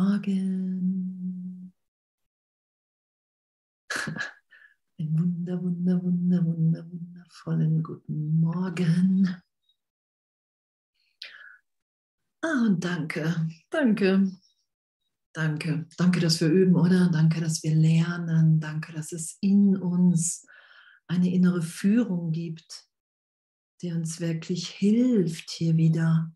Morgen. Ein wunder, wunder, wunder, wunder, wundervollen guten Morgen. Ah, und danke, danke, danke, danke, dass wir üben, oder? Danke, dass wir lernen. Danke, dass es in uns eine innere Führung gibt, die uns wirklich hilft, hier wieder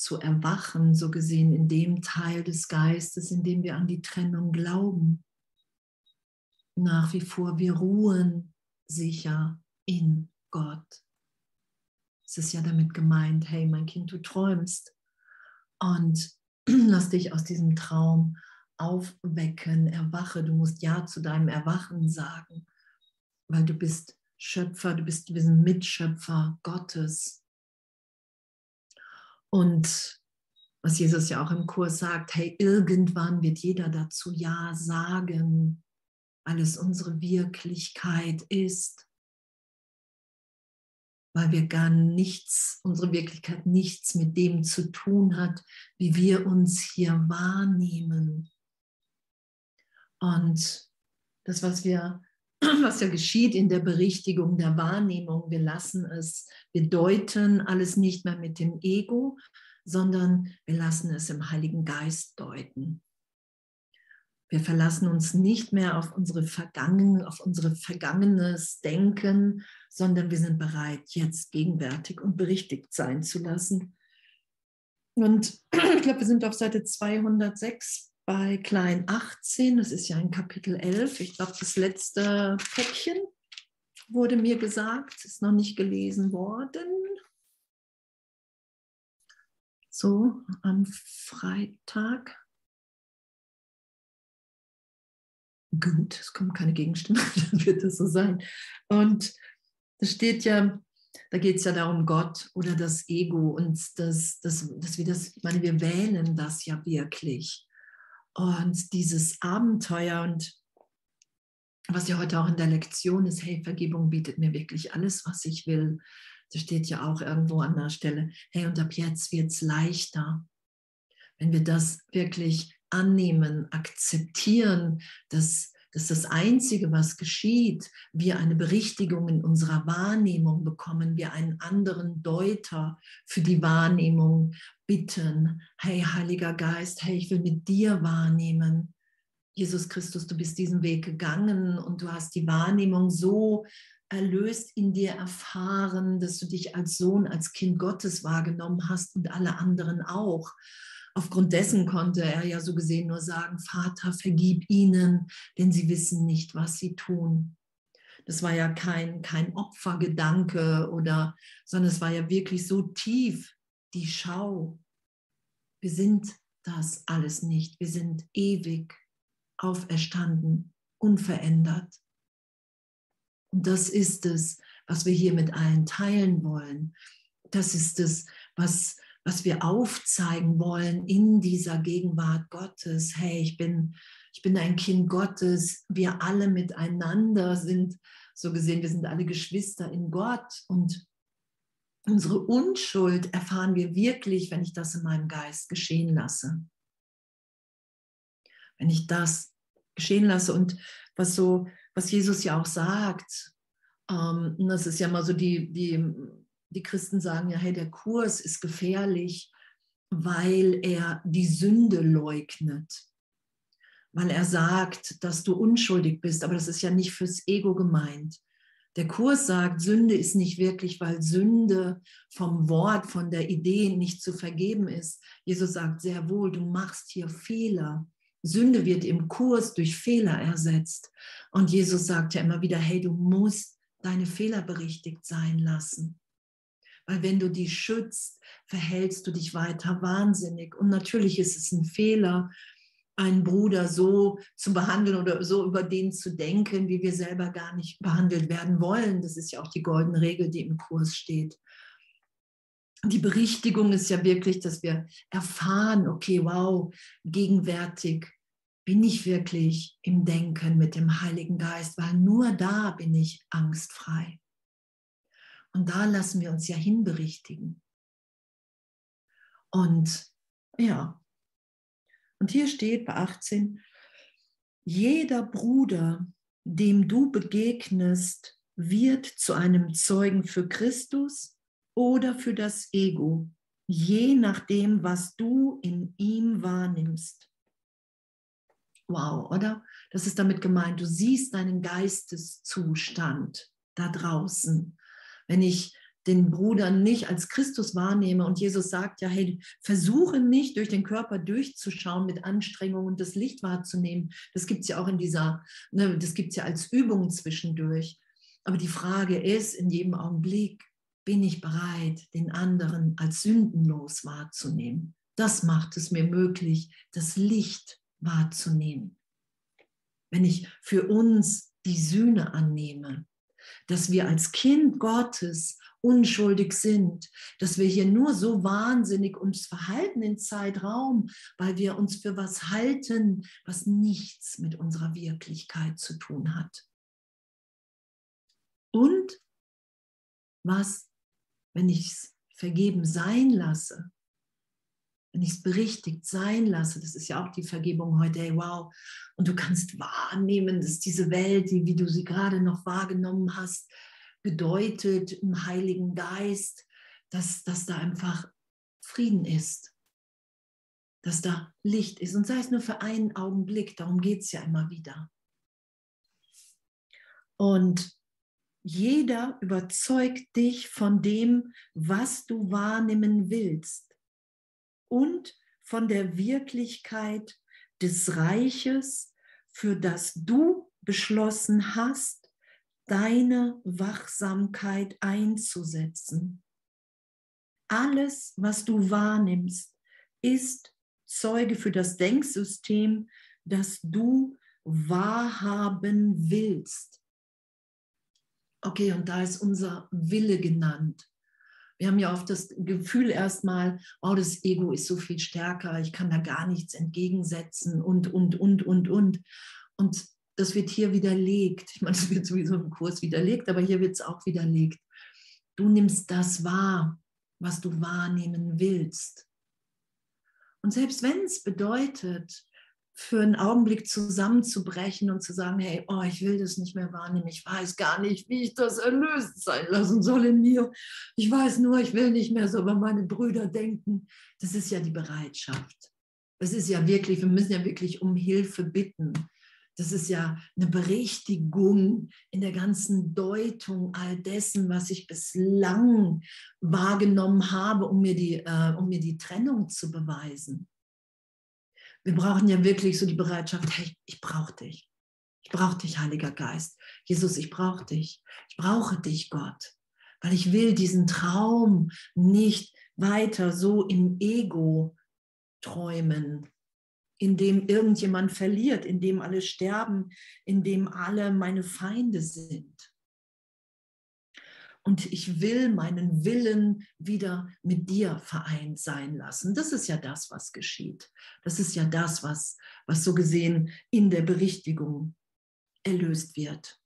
zu erwachen, so gesehen in dem Teil des Geistes, in dem wir an die Trennung glauben. Nach wie vor, wir ruhen sicher in Gott. Es ist ja damit gemeint, hey mein Kind, du träumst und lass dich aus diesem Traum aufwecken, erwache. Du musst Ja zu deinem Erwachen sagen, weil du bist Schöpfer, du bist, wir sind Mitschöpfer Gottes. Und was Jesus ja auch im Kurs sagt, hey, irgendwann wird jeder dazu Ja sagen, weil es unsere Wirklichkeit ist, weil wir gar nichts, unsere Wirklichkeit nichts mit dem zu tun hat, wie wir uns hier wahrnehmen. Und das, was wir was ja geschieht in der Berichtigung der Wahrnehmung. Wir lassen es, wir deuten alles nicht mehr mit dem Ego, sondern wir lassen es im Heiligen Geist deuten. Wir verlassen uns nicht mehr auf unsere Vergangen, auf unsere vergangenes Denken, sondern wir sind bereit, jetzt gegenwärtig und berichtigt sein zu lassen. Und ich glaube, wir sind auf Seite 206 bei Klein 18, das ist ja in Kapitel 11, ich glaube, das letzte Päckchen wurde mir gesagt, ist noch nicht gelesen worden. So, am Freitag. Gut, es kommen keine Gegenstimme, dann wird das so sein. Und da steht ja, da geht es ja darum, Gott oder das Ego und das, das, das wir das, ich meine, wir wählen das ja wirklich. Und dieses Abenteuer und was ja heute auch in der Lektion ist, hey, Vergebung bietet mir wirklich alles, was ich will. Da steht ja auch irgendwo an der Stelle, hey, und ab jetzt wird es leichter. Wenn wir das wirklich annehmen, akzeptieren, dass dass das Einzige, was geschieht, wir eine Berichtigung in unserer Wahrnehmung bekommen, wir einen anderen Deuter für die Wahrnehmung bitten. Hey, Heiliger Geist, hey, ich will mit dir wahrnehmen. Jesus Christus, du bist diesen Weg gegangen und du hast die Wahrnehmung so erlöst in dir erfahren, dass du dich als Sohn, als Kind Gottes wahrgenommen hast und alle anderen auch. Aufgrund dessen konnte er ja so gesehen nur sagen, Vater, vergib ihnen, denn sie wissen nicht, was sie tun. Das war ja kein, kein Opfergedanke oder, sondern es war ja wirklich so tief die Schau. Wir sind das alles nicht. Wir sind ewig auferstanden, unverändert. Und das ist es, was wir hier mit allen teilen wollen. Das ist es, was, was wir aufzeigen wollen in dieser Gegenwart Gottes. Hey, ich bin, ich bin ein Kind Gottes. Wir alle miteinander sind, so gesehen, wir sind alle Geschwister in Gott und unsere Unschuld erfahren wir wirklich, wenn ich das in meinem Geist geschehen lasse. Wenn ich das geschehen lasse und was so, was Jesus ja auch sagt, ähm, das ist ja mal so die, die die Christen sagen ja, hey, der Kurs ist gefährlich, weil er die Sünde leugnet. Weil er sagt, dass du unschuldig bist, aber das ist ja nicht fürs Ego gemeint. Der Kurs sagt, Sünde ist nicht wirklich, weil Sünde vom Wort, von der Idee nicht zu vergeben ist. Jesus sagt sehr wohl, du machst hier Fehler. Sünde wird im Kurs durch Fehler ersetzt. Und Jesus sagt ja immer wieder, hey, du musst deine Fehler berichtigt sein lassen. Weil wenn du die schützt, verhältst du dich weiter wahnsinnig. Und natürlich ist es ein Fehler, einen Bruder so zu behandeln oder so über den zu denken, wie wir selber gar nicht behandelt werden wollen. Das ist ja auch die goldene Regel, die im Kurs steht. Die Berichtigung ist ja wirklich, dass wir erfahren, okay, wow, gegenwärtig bin ich wirklich im Denken mit dem Heiligen Geist, weil nur da bin ich angstfrei. Und da lassen wir uns ja hinberichtigen. Und ja, Und hier steht bei 18, jeder Bruder, dem du begegnest, wird zu einem Zeugen für Christus oder für das Ego, je nachdem, was du in ihm wahrnimmst. Wow, oder? Das ist damit gemeint, du siehst deinen Geisteszustand da draußen. Wenn ich den Bruder nicht als Christus wahrnehme und Jesus sagt ja, hey, versuche nicht durch den Körper durchzuschauen mit Anstrengung und das Licht wahrzunehmen. Das gibt es ja auch in dieser, ne, das gibt es ja als Übung zwischendurch. Aber die Frage ist in jedem Augenblick, bin ich bereit, den anderen als sündenlos wahrzunehmen? Das macht es mir möglich, das Licht wahrzunehmen. Wenn ich für uns die Sühne annehme, dass wir als Kind Gottes unschuldig sind, dass wir hier nur so wahnsinnig uns verhalten in Zeitraum, weil wir uns für was halten, was nichts mit unserer Wirklichkeit zu tun hat. Und was, wenn ich es vergeben sein lasse, wenn ich es berichtigt sein lasse, das ist ja auch die Vergebung heute, hey, wow, und du kannst wahrnehmen, dass diese Welt, die, wie du sie gerade noch wahrgenommen hast, bedeutet im Heiligen Geist, dass, dass da einfach Frieden ist, dass da Licht ist. Und sei es nur für einen Augenblick, darum geht es ja immer wieder. Und jeder überzeugt dich von dem, was du wahrnehmen willst und von der Wirklichkeit des Reiches, für das du beschlossen hast, deine Wachsamkeit einzusetzen. Alles, was du wahrnimmst, ist Zeuge für das Denksystem, das du wahrhaben willst. Okay, und da ist unser Wille genannt. Wir haben ja oft das Gefühl erstmal, oh, das Ego ist so viel stärker, ich kann da gar nichts entgegensetzen und, und, und, und, und. Und das wird hier widerlegt. Ich meine, das wird sowieso im Kurs widerlegt, aber hier wird es auch widerlegt. Du nimmst das wahr, was du wahrnehmen willst. Und selbst wenn es bedeutet, für einen Augenblick zusammenzubrechen und zu sagen, hey, oh, ich will das nicht mehr wahrnehmen, ich weiß gar nicht, wie ich das erlöst sein lassen soll in mir. Ich weiß nur, ich will nicht mehr so über meine Brüder denken. Das ist ja die Bereitschaft. Das ist ja wirklich, wir müssen ja wirklich um Hilfe bitten. Das ist ja eine Berichtigung in der ganzen Deutung all dessen, was ich bislang wahrgenommen habe, um mir die, äh, um mir die Trennung zu beweisen wir brauchen ja wirklich so die Bereitschaft, hey, ich brauche dich. Ich brauche dich, Heiliger Geist. Jesus, ich brauche dich. Ich brauche dich, Gott. Weil ich will diesen Traum nicht weiter so im Ego träumen, in dem irgendjemand verliert, in dem alle sterben, in dem alle meine Feinde sind und ich will meinen Willen wieder mit dir vereint sein lassen. Das ist ja das, was geschieht. Das ist ja das, was, was so gesehen in der Berichtigung erlöst wird.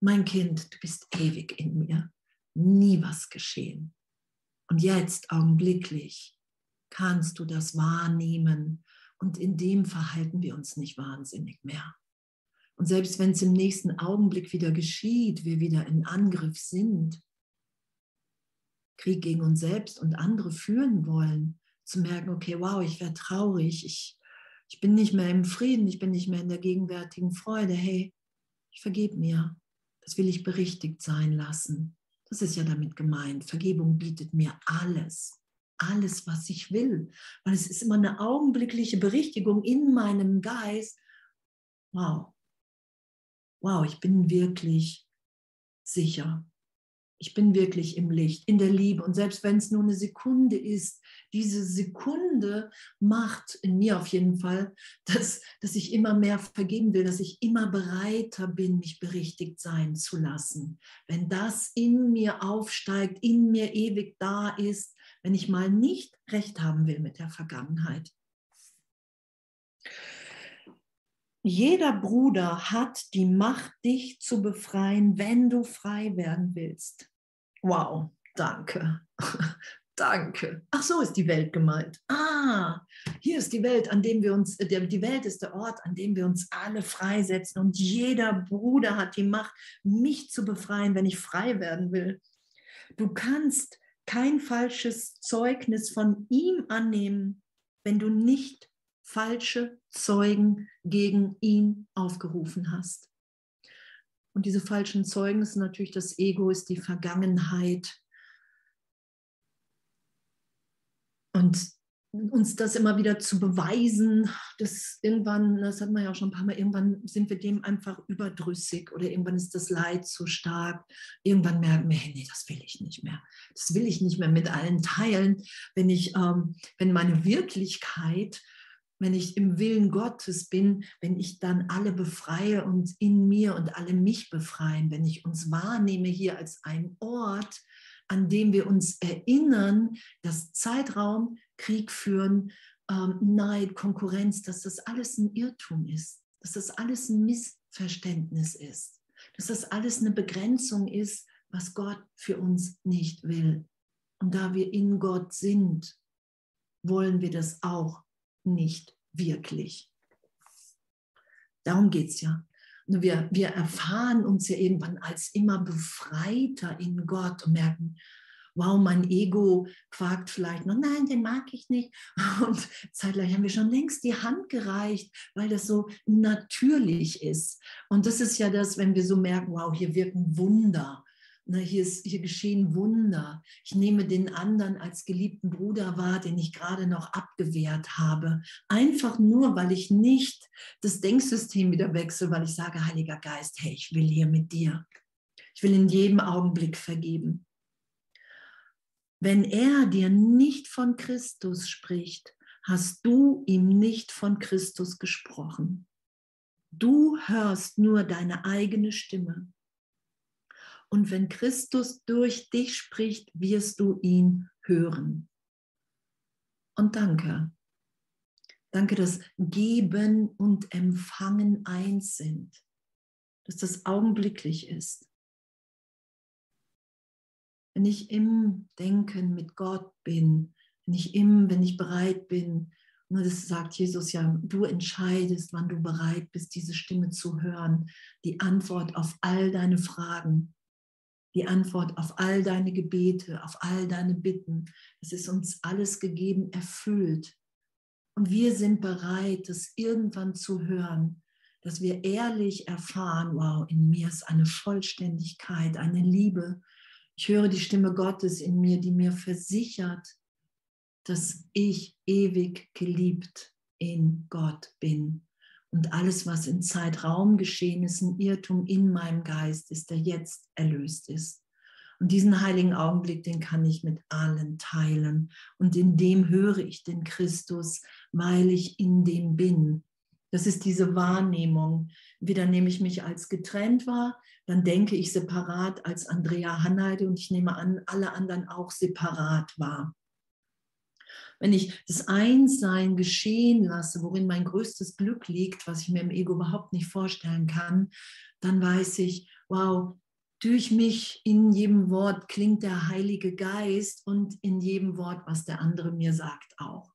Mein Kind, du bist ewig in mir. Nie was geschehen. Und jetzt augenblicklich kannst du das wahrnehmen und in dem verhalten wir uns nicht wahnsinnig mehr. Und selbst wenn es im nächsten Augenblick wieder geschieht, wir wieder in Angriff sind, Krieg gegen uns selbst und andere führen wollen, zu merken, okay, wow, ich werde traurig, ich, ich bin nicht mehr im Frieden, ich bin nicht mehr in der gegenwärtigen Freude, hey, ich vergebe mir, das will ich berichtigt sein lassen. Das ist ja damit gemeint. Vergebung bietet mir alles, alles, was ich will, weil es ist immer eine augenblickliche Berichtigung in meinem Geist. Wow, wow, ich bin wirklich sicher ich bin wirklich im Licht, in der Liebe. Und selbst wenn es nur eine Sekunde ist, diese Sekunde macht in mir auf jeden Fall, dass, dass ich immer mehr vergeben will, dass ich immer bereiter bin, mich berichtigt sein zu lassen. Wenn das in mir aufsteigt, in mir ewig da ist, wenn ich mal nicht recht haben will mit der Vergangenheit. Jeder Bruder hat die Macht, dich zu befreien, wenn du frei werden willst. Wow, danke. danke. Ach so ist die Welt gemeint. Ah, hier ist die Welt, an dem wir uns, die Welt ist der Ort, an dem wir uns alle freisetzen und jeder Bruder hat die Macht, mich zu befreien, wenn ich frei werden will. Du kannst kein falsches Zeugnis von ihm annehmen, wenn du nicht falsche Zeugen gegen ihn aufgerufen hast. Und diese falschen Zeugen sind natürlich das Ego, ist die Vergangenheit. Und uns das immer wieder zu beweisen, dass irgendwann, das hat man ja auch schon ein paar Mal, irgendwann sind wir dem einfach überdrüssig oder irgendwann ist das Leid zu stark. Irgendwann merken wir, hey, nee, das will ich nicht mehr. Das will ich nicht mehr mit allen teilen. Wenn ich, ähm, wenn meine Wirklichkeit, wenn ich im Willen Gottes bin, wenn ich dann alle befreie und in mir und alle mich befreien, wenn ich uns wahrnehme hier als ein Ort, an dem wir uns erinnern, dass Zeitraum, Krieg führen, ähm, Neid, Konkurrenz, dass das alles ein Irrtum ist, dass das alles ein Missverständnis ist, dass das alles eine Begrenzung ist, was Gott für uns nicht will. Und da wir in Gott sind, wollen wir das auch nicht wirklich. Darum geht es ja. Wir, wir erfahren uns ja irgendwann als immer befreiter in Gott und merken, wow, mein Ego quakt vielleicht noch, nein, den mag ich nicht. Und zeitgleich haben wir schon längst die Hand gereicht, weil das so natürlich ist. Und das ist ja das, wenn wir so merken, wow, hier wirken Wunder. Na, hier, ist, hier geschehen Wunder. Ich nehme den anderen als geliebten Bruder wahr, den ich gerade noch abgewehrt habe. Einfach nur, weil ich nicht das Denksystem wieder wechsle, weil ich sage, Heiliger Geist, hey, ich will hier mit dir. Ich will in jedem Augenblick vergeben. Wenn er dir nicht von Christus spricht, hast du ihm nicht von Christus gesprochen. Du hörst nur deine eigene Stimme. Und wenn Christus durch dich spricht, wirst du ihn hören. Und danke. Danke, dass Geben und Empfangen eins sind, dass das augenblicklich ist. Wenn ich im Denken mit Gott bin, wenn ich im, wenn ich bereit bin, und das sagt Jesus ja, du entscheidest, wann du bereit bist, diese Stimme zu hören, die Antwort auf all deine Fragen die Antwort auf all deine Gebete, auf all deine Bitten. Es ist uns alles gegeben, erfüllt. Und wir sind bereit, das irgendwann zu hören, dass wir ehrlich erfahren, wow, in mir ist eine Vollständigkeit, eine Liebe. Ich höre die Stimme Gottes in mir, die mir versichert, dass ich ewig geliebt in Gott bin. Und alles, was in Zeitraum geschehen ist, ein Irrtum in meinem Geist ist, der jetzt erlöst ist. Und diesen heiligen Augenblick, den kann ich mit allen teilen. Und in dem höre ich den Christus, weil ich in dem bin. Das ist diese Wahrnehmung. Wieder nehme ich mich als getrennt wahr, dann denke ich separat als Andrea Hanheide und ich nehme an, alle anderen auch separat wahr wenn ich das Einssein geschehen lasse, worin mein größtes Glück liegt, was ich mir im Ego überhaupt nicht vorstellen kann, dann weiß ich, wow, durch mich in jedem Wort klingt der Heilige Geist und in jedem Wort, was der andere mir sagt, auch.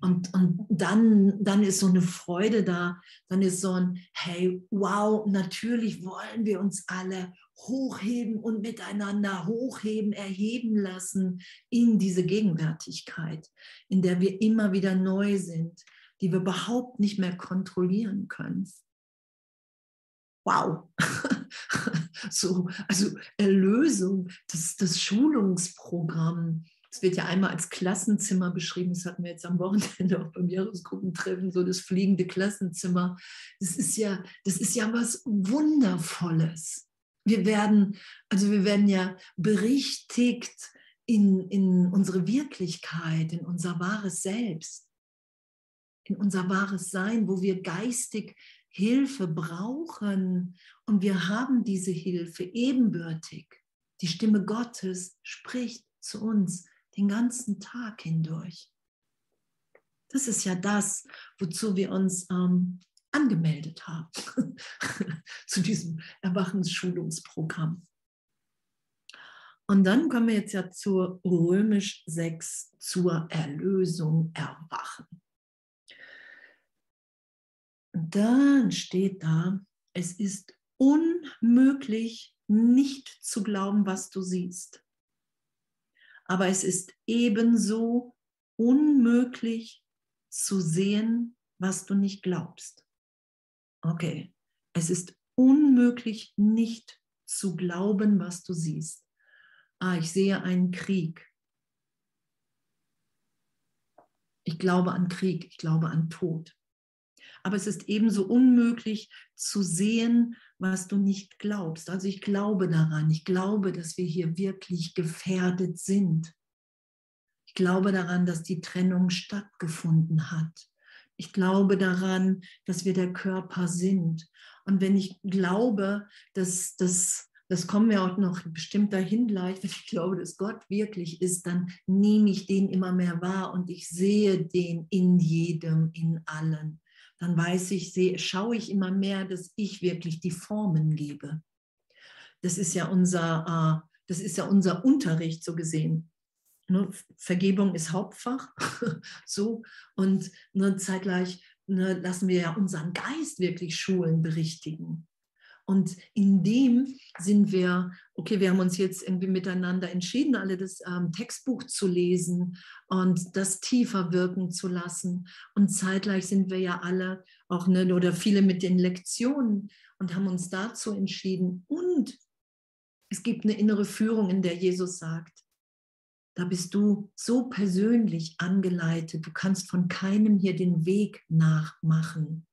Und, und dann, dann ist so eine Freude da, dann ist so ein, hey, wow, natürlich wollen wir uns alle hochheben und miteinander hochheben, erheben lassen in diese Gegenwärtigkeit, in der wir immer wieder neu sind, die wir überhaupt nicht mehr kontrollieren können. Wow. so, also Erlösung, das, das Schulungsprogramm, es wird ja einmal als Klassenzimmer beschrieben, das hatten wir jetzt am Wochenende auch beim Jahresgruppentreffen, so das fliegende Klassenzimmer. Das ist ja, das ist ja was Wundervolles. Wir werden, also wir werden ja berichtigt in, in unsere Wirklichkeit, in unser wahres Selbst, in unser wahres Sein, wo wir geistig Hilfe brauchen und wir haben diese Hilfe ebenbürtig. Die Stimme Gottes spricht zu uns den ganzen Tag hindurch. Das ist ja das, wozu wir uns ähm, angemeldet haben, zu diesem Erwachensschulungsprogramm. Und dann kommen wir jetzt ja zur Römisch 6, zur Erlösung erwachen. Dann steht da, es ist unmöglich, nicht zu glauben, was du siehst. Aber es ist ebenso unmöglich zu sehen, was du nicht glaubst. Okay, es ist unmöglich, nicht zu glauben, was du siehst. Ah, ich sehe einen Krieg. Ich glaube an Krieg, ich glaube an Tod. Aber es ist ebenso unmöglich zu sehen, was du nicht glaubst. Also ich glaube daran, ich glaube, dass wir hier wirklich gefährdet sind. Ich glaube daran, dass die Trennung stattgefunden hat. Ich glaube daran, dass wir der Körper sind. Und wenn ich glaube, dass das das kommen wir auch noch bestimmt dahin gleich, wenn ich glaube, dass Gott wirklich ist, dann nehme ich den immer mehr wahr und ich sehe den in jedem, in allen. Dann weiß ich, sehe, schaue ich immer mehr, dass ich wirklich die Formen gebe. Das ist ja unser, äh, das ist ja unser Unterricht so gesehen. Ne, Vergebung ist Hauptfach, so und ne, zeitgleich ne, lassen wir ja unseren Geist wirklich schulen, berichtigen. Und in dem sind wir, okay, wir haben uns jetzt irgendwie miteinander entschieden, alle das ähm, Textbuch zu lesen und das tiefer wirken zu lassen. Und zeitgleich sind wir ja alle auch, ne, oder viele mit den Lektionen und haben uns dazu entschieden. Und es gibt eine innere Führung, in der Jesus sagt, da bist du so persönlich angeleitet, du kannst von keinem hier den Weg nachmachen.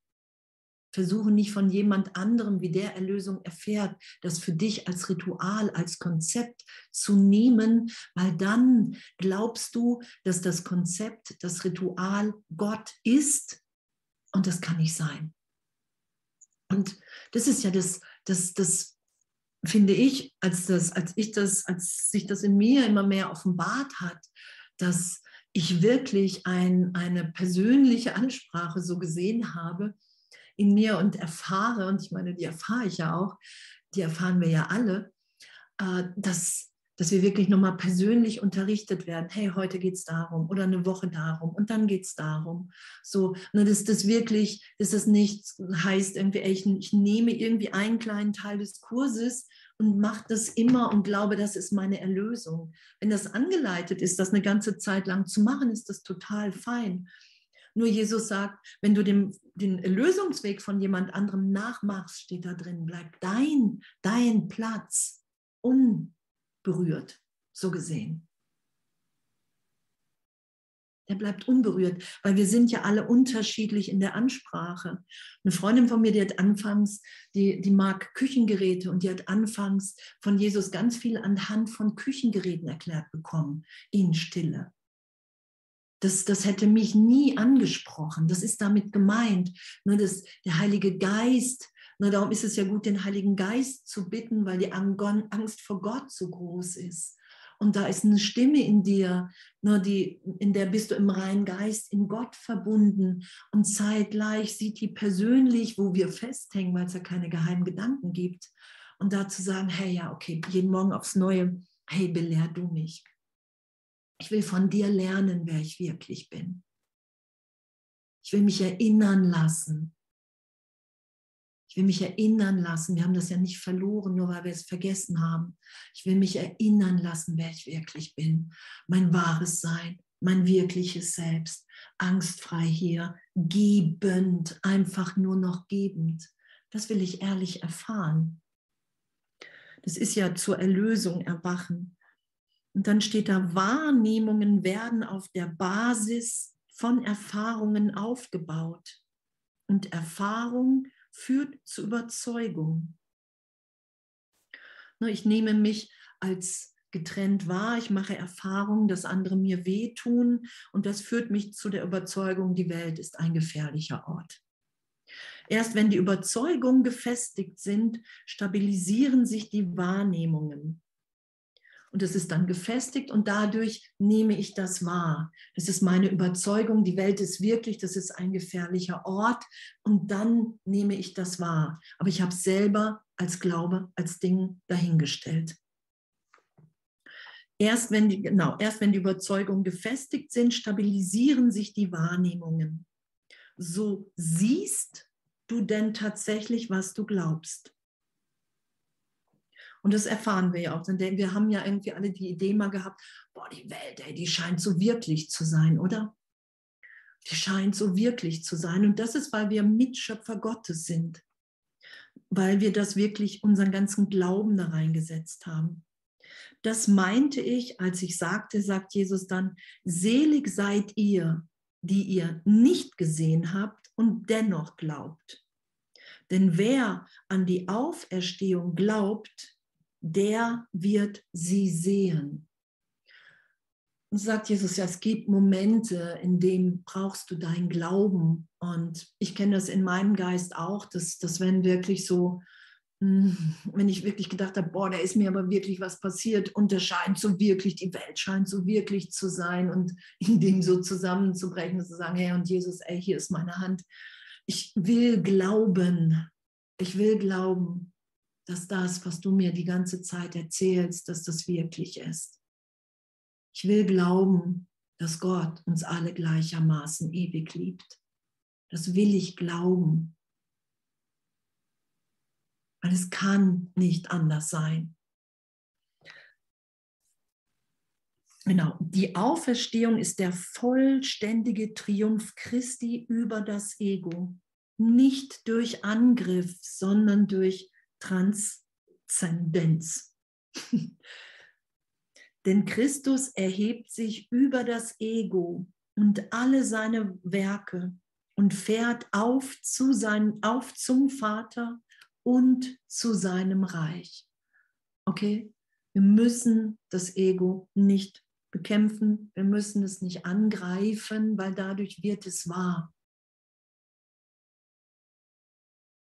Versuche nicht von jemand anderem, wie der Erlösung erfährt, das für dich als Ritual, als Konzept zu nehmen, weil dann glaubst du, dass das Konzept, das Ritual Gott ist und das kann nicht sein. Und das ist ja das, das, das finde ich, als, das, als ich das, als sich das in mir immer mehr offenbart hat, dass ich wirklich ein, eine persönliche Ansprache so gesehen habe, in mir und erfahre, und ich meine, die erfahre ich ja auch, die erfahren wir ja alle, äh, dass, dass wir wirklich nochmal persönlich unterrichtet werden. Hey, heute geht es darum oder eine Woche darum und dann geht es darum. So, ne, dass das wirklich, dass das nicht heißt, irgendwie, ich, ich nehme irgendwie einen kleinen Teil des Kurses und mache das immer und glaube, das ist meine Erlösung. Wenn das angeleitet ist, das eine ganze Zeit lang zu machen, ist das total fein. Nur Jesus sagt, wenn du den, den Lösungsweg von jemand anderem nachmachst, steht da drin, bleibt dein, dein Platz unberührt, so gesehen. Der bleibt unberührt, weil wir sind ja alle unterschiedlich in der Ansprache. Eine Freundin von mir, die hat anfangs, die, die mag Küchengeräte und die hat anfangs von Jesus ganz viel anhand von Küchengeräten erklärt bekommen, in Stille. Das, das hätte mich nie angesprochen. Das ist damit gemeint. Ne, das, der Heilige Geist, ne, darum ist es ja gut, den Heiligen Geist zu bitten, weil die Angst vor Gott so groß ist. Und da ist eine Stimme in dir, ne, die, in der bist du im reinen Geist, in Gott verbunden. Und zeitgleich sieht die persönlich, wo wir festhängen, weil es ja keine geheimen Gedanken gibt. Und da zu sagen, hey, ja, okay, jeden Morgen aufs Neue, hey, belehr du mich. Ich will von dir lernen, wer ich wirklich bin. Ich will mich erinnern lassen. Ich will mich erinnern lassen. Wir haben das ja nicht verloren, nur weil wir es vergessen haben. Ich will mich erinnern lassen, wer ich wirklich bin. Mein wahres Sein, mein wirkliches Selbst. Angstfrei hier, gebend, einfach nur noch gebend. Das will ich ehrlich erfahren. Das ist ja zur Erlösung erwachen. Und dann steht da, Wahrnehmungen werden auf der Basis von Erfahrungen aufgebaut. Und Erfahrung führt zu Überzeugung. Ich nehme mich als getrennt wahr, ich mache Erfahrungen, dass andere mir wehtun und das führt mich zu der Überzeugung, die Welt ist ein gefährlicher Ort. Erst wenn die Überzeugungen gefestigt sind, stabilisieren sich die Wahrnehmungen und es ist dann gefestigt und dadurch nehme ich das wahr. Das ist meine Überzeugung, die Welt ist wirklich, das ist ein gefährlicher Ort und dann nehme ich das wahr. Aber ich habe es selber als Glaube, als Ding dahingestellt. Erst wenn die, genau, erst wenn die Überzeugungen gefestigt sind, stabilisieren sich die Wahrnehmungen. So siehst du denn tatsächlich, was du glaubst? Und das erfahren wir ja auch. Denn wir haben ja irgendwie alle die Idee mal gehabt, boah, die Welt, ey, die scheint so wirklich zu sein, oder? Die scheint so wirklich zu sein. Und das ist, weil wir Mitschöpfer Gottes sind. Weil wir das wirklich unseren ganzen Glauben da reingesetzt haben. Das meinte ich, als ich sagte, sagt Jesus dann, selig seid ihr, die ihr nicht gesehen habt und dennoch glaubt. Denn wer an die Auferstehung glaubt, der wird sie sehen. Und sagt Jesus, ja, es gibt Momente, in denen brauchst du deinen Glauben. Und ich kenne das in meinem Geist auch, dass, dass wenn wirklich so, hm, wenn ich wirklich gedacht habe, boah, da ist mir aber wirklich was passiert und es scheint so wirklich, die Welt scheint so wirklich zu sein und in dem so zusammenzubrechen, zu sagen, hey und Jesus, ey, hier ist meine Hand. Ich will glauben. Ich will glauben dass das, was du mir die ganze Zeit erzählst, dass das wirklich ist. Ich will glauben, dass Gott uns alle gleichermaßen ewig liebt. Das will ich glauben. Weil es kann nicht anders sein. Genau, die Auferstehung ist der vollständige Triumph Christi über das Ego. Nicht durch Angriff, sondern durch Transzendenz. Denn Christus erhebt sich über das Ego und alle seine Werke und fährt auf, zu sein, auf zum Vater und zu seinem Reich. Okay? Wir müssen das Ego nicht bekämpfen, wir müssen es nicht angreifen, weil dadurch wird es wahr.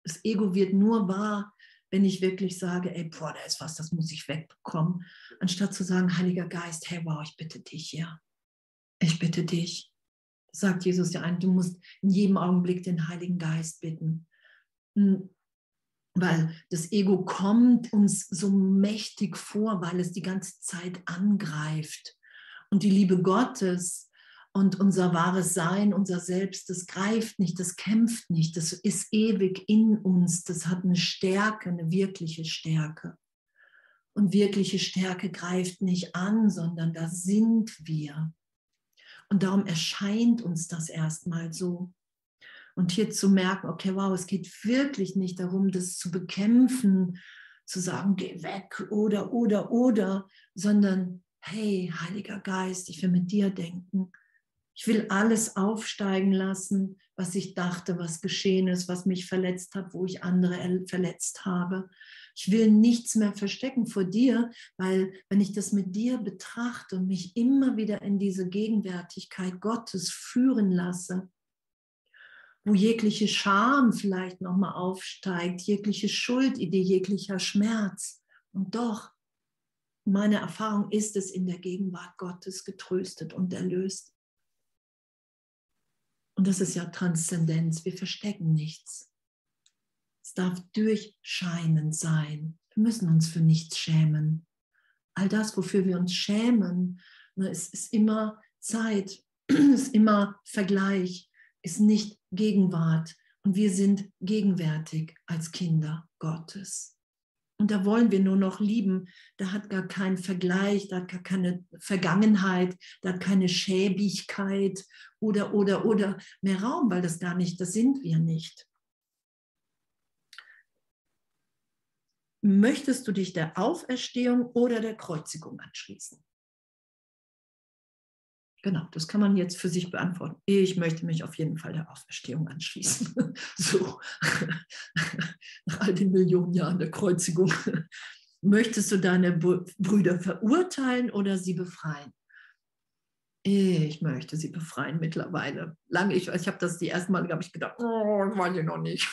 Das Ego wird nur wahr, wenn ich wirklich sage, ey, boah, da ist was, das muss ich wegbekommen, anstatt zu sagen, Heiliger Geist, hey, wow, ich bitte dich, ja. Ich bitte dich. sagt Jesus ja ein, du musst in jedem Augenblick den Heiligen Geist bitten. Hm, weil das Ego kommt uns so mächtig vor, weil es die ganze Zeit angreift. Und die Liebe Gottes und unser wahres Sein, unser Selbst, das greift nicht, das kämpft nicht, das ist ewig in uns, das hat eine Stärke, eine wirkliche Stärke. Und wirkliche Stärke greift nicht an, sondern da sind wir. Und darum erscheint uns das erstmal so. Und hier zu merken, okay, wow, es geht wirklich nicht darum, das zu bekämpfen, zu sagen, geh weg oder, oder, oder, sondern, hey, Heiliger Geist, ich will mit dir denken ich will alles aufsteigen lassen, was ich dachte, was geschehen ist, was mich verletzt hat, wo ich andere verletzt habe. Ich will nichts mehr verstecken vor dir, weil wenn ich das mit dir betrachte und mich immer wieder in diese Gegenwärtigkeit Gottes führen lasse, wo jegliche Scham vielleicht nochmal aufsteigt, jegliche Schuldidee, jeglicher Schmerz. Und doch, meine Erfahrung ist es in der Gegenwart Gottes getröstet und erlöst. Und das ist ja Transzendenz. Wir verstecken nichts. Es darf durchscheinend sein. Wir müssen uns für nichts schämen. All das, wofür wir uns schämen, ne, es ist immer Zeit, ist immer Vergleich, ist nicht Gegenwart. Und wir sind gegenwärtig als Kinder Gottes. Und da wollen wir nur noch lieben. Da hat gar keinen Vergleich, da hat gar keine Vergangenheit, da hat keine Schäbigkeit oder, oder, oder mehr Raum, weil das gar nicht, das sind wir nicht. Möchtest du dich der Auferstehung oder der Kreuzigung anschließen? Genau, das kann man jetzt für sich beantworten. Ich möchte mich auf jeden Fall der Auferstehung anschließen. So, nach all den Millionen Jahren der Kreuzigung. Möchtest du deine Brüder verurteilen oder sie befreien? Ich möchte sie befreien mittlerweile. Lange, ich, ich habe das die ersten Mal, habe ich gedacht, oh, das weiß ich noch nicht.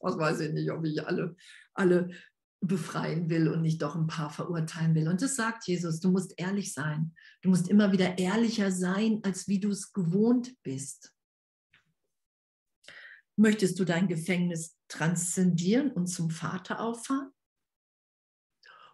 Was weiß ich nicht, ob ich alle, alle befreien will und nicht doch ein paar verurteilen will. Und das sagt Jesus, du musst ehrlich sein. Du musst immer wieder ehrlicher sein, als wie du es gewohnt bist. Möchtest du dein Gefängnis transzendieren und zum Vater auffahren?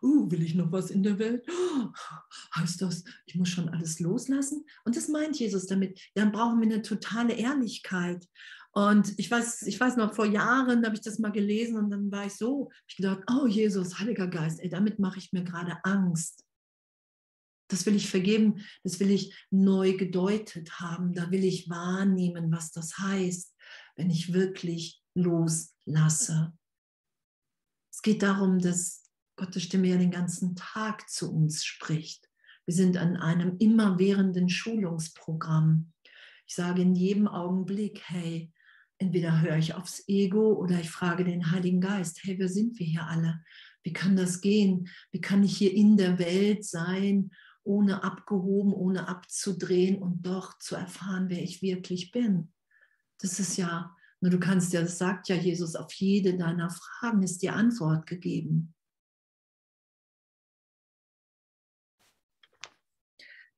Uh, will ich noch was in der Welt? Oh, heißt das, ich muss schon alles loslassen? Und das meint Jesus damit. Dann brauchen wir eine totale Ehrlichkeit. Und ich weiß, ich weiß noch, vor Jahren habe ich das mal gelesen und dann war ich so, ich gedacht, oh Jesus, Heiliger Geist, ey, damit mache ich mir gerade Angst. Das will ich vergeben, das will ich neu gedeutet haben, da will ich wahrnehmen, was das heißt, wenn ich wirklich loslasse. Es geht darum, dass Gottes Stimme ja den ganzen Tag zu uns spricht. Wir sind an einem immerwährenden Schulungsprogramm. Ich sage in jedem Augenblick, hey, entweder höre ich aufs Ego oder ich frage den Heiligen Geist, hey, wer sind wir hier alle? Wie kann das gehen? Wie kann ich hier in der Welt sein, ohne abgehoben, ohne abzudrehen und doch zu erfahren, wer ich wirklich bin? Das ist ja, nur du kannst ja, das sagt ja Jesus, auf jede deiner Fragen ist die Antwort gegeben.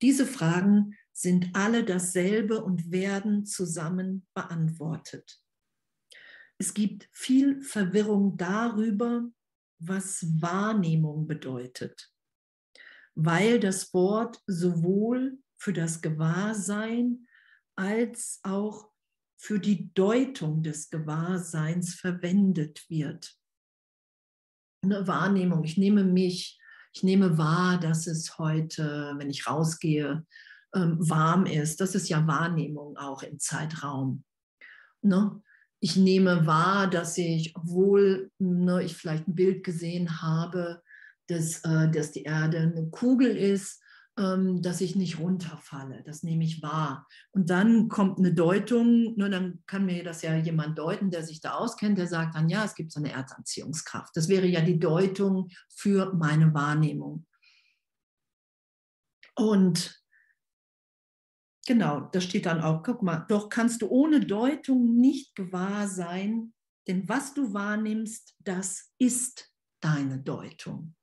Diese Fragen sind alle dasselbe und werden zusammen beantwortet. Es gibt viel Verwirrung darüber, was Wahrnehmung bedeutet, weil das Wort sowohl für das Gewahrsein als auch für die Deutung des Gewahrseins verwendet wird. Eine Wahrnehmung, ich nehme mich, ich nehme wahr, dass es heute, wenn ich rausgehe, ähm, warm ist. Das ist ja Wahrnehmung auch im Zeitraum. Ne? Ich nehme wahr, dass ich, obwohl ne, ich vielleicht ein Bild gesehen habe, dass, äh, dass die Erde eine Kugel ist, ähm, dass ich nicht runterfalle. Das nehme ich wahr. Und dann kommt eine Deutung, nur dann kann mir das ja jemand deuten, der sich da auskennt, der sagt dann, ja, es gibt so eine Erdanziehungskraft. Das wäre ja die Deutung für meine Wahrnehmung. Und Genau, da steht dann auch, guck mal, doch kannst du ohne Deutung nicht gewahr sein, denn was du wahrnimmst, das ist deine Deutung.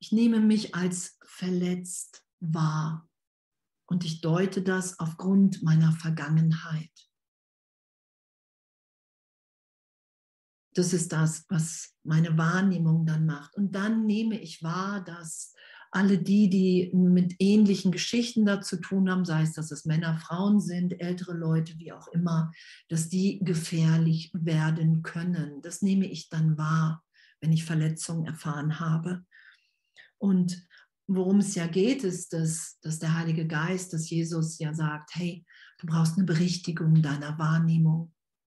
Ich nehme mich als verletzt wahr und ich deute das aufgrund meiner Vergangenheit. Das ist das, was meine Wahrnehmung dann macht. Und dann nehme ich wahr, dass alle die, die mit ähnlichen Geschichten da zu tun haben, sei es, dass es Männer, Frauen sind, ältere Leute, wie auch immer, dass die gefährlich werden können. Das nehme ich dann wahr, wenn ich Verletzungen erfahren habe. Und worum es ja geht, ist, dass, dass der Heilige Geist, dass Jesus ja sagt, hey, du brauchst eine Berichtigung deiner Wahrnehmung.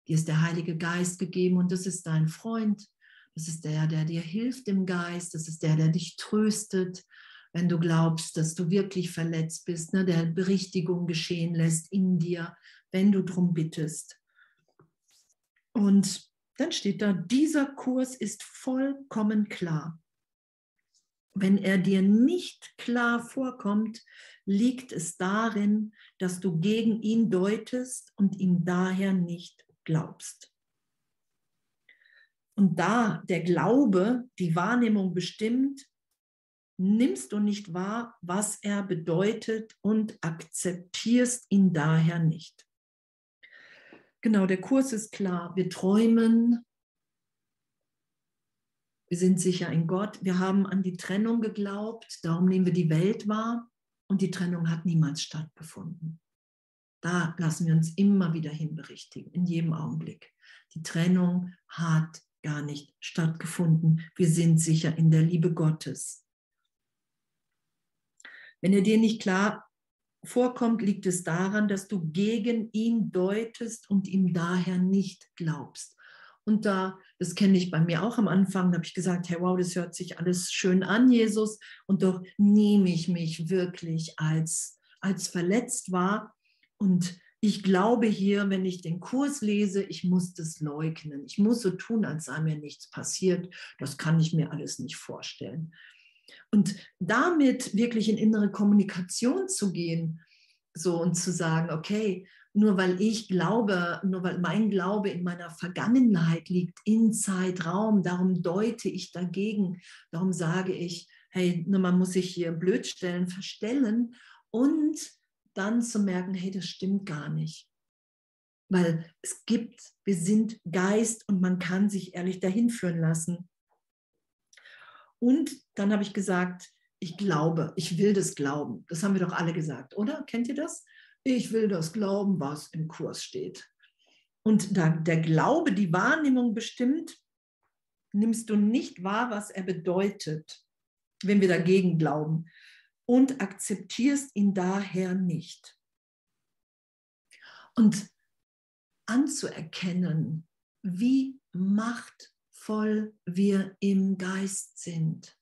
Dir ist der Heilige Geist gegeben und das ist dein Freund. Das ist der, der dir hilft im Geist. Das ist der, der dich tröstet, wenn du glaubst, dass du wirklich verletzt bist, ne, der Berichtigung geschehen lässt in dir, wenn du darum bittest. Und dann steht da, dieser Kurs ist vollkommen klar. Wenn er dir nicht klar vorkommt, liegt es darin, dass du gegen ihn deutest und ihm daher nicht glaubst. Und da der Glaube die Wahrnehmung bestimmt, nimmst du nicht wahr, was er bedeutet und akzeptierst ihn daher nicht. Genau, der Kurs ist klar. Wir träumen, wir sind sicher in Gott, wir haben an die Trennung geglaubt, darum nehmen wir die Welt wahr und die Trennung hat niemals stattgefunden. Da lassen wir uns immer wieder hinberichtigen, in jedem Augenblick. Die Trennung hat gar nicht stattgefunden. Wir sind sicher in der Liebe Gottes. Wenn er dir nicht klar vorkommt, liegt es daran, dass du gegen ihn deutest und ihm daher nicht glaubst. Und da, das kenne ich bei mir auch am Anfang, da habe ich gesagt, hey, wow, das hört sich alles schön an, Jesus, und doch nehme ich mich wirklich als, als verletzt wahr. Und ich glaube hier, wenn ich den Kurs lese, ich muss das leugnen. Ich muss so tun, als sei mir nichts passiert. Das kann ich mir alles nicht vorstellen. Und damit wirklich in innere Kommunikation zu gehen, so und zu sagen, okay, nur weil ich glaube, nur weil mein Glaube in meiner Vergangenheit liegt, in Zeitraum, darum deute ich dagegen, darum sage ich, hey, nur man muss sich hier blöd stellen, verstellen und dann zu merken, hey, das stimmt gar nicht. Weil es gibt, wir sind Geist und man kann sich ehrlich dahin führen lassen. Und dann habe ich gesagt, ich glaube, ich will das glauben. Das haben wir doch alle gesagt, oder? Kennt ihr das? ich will das glauben, was im Kurs steht. Und da der Glaube die Wahrnehmung bestimmt, nimmst du nicht wahr, was er bedeutet, wenn wir dagegen glauben, und akzeptierst ihn daher nicht. Und anzuerkennen, wie machtvoll wir im Geist sind.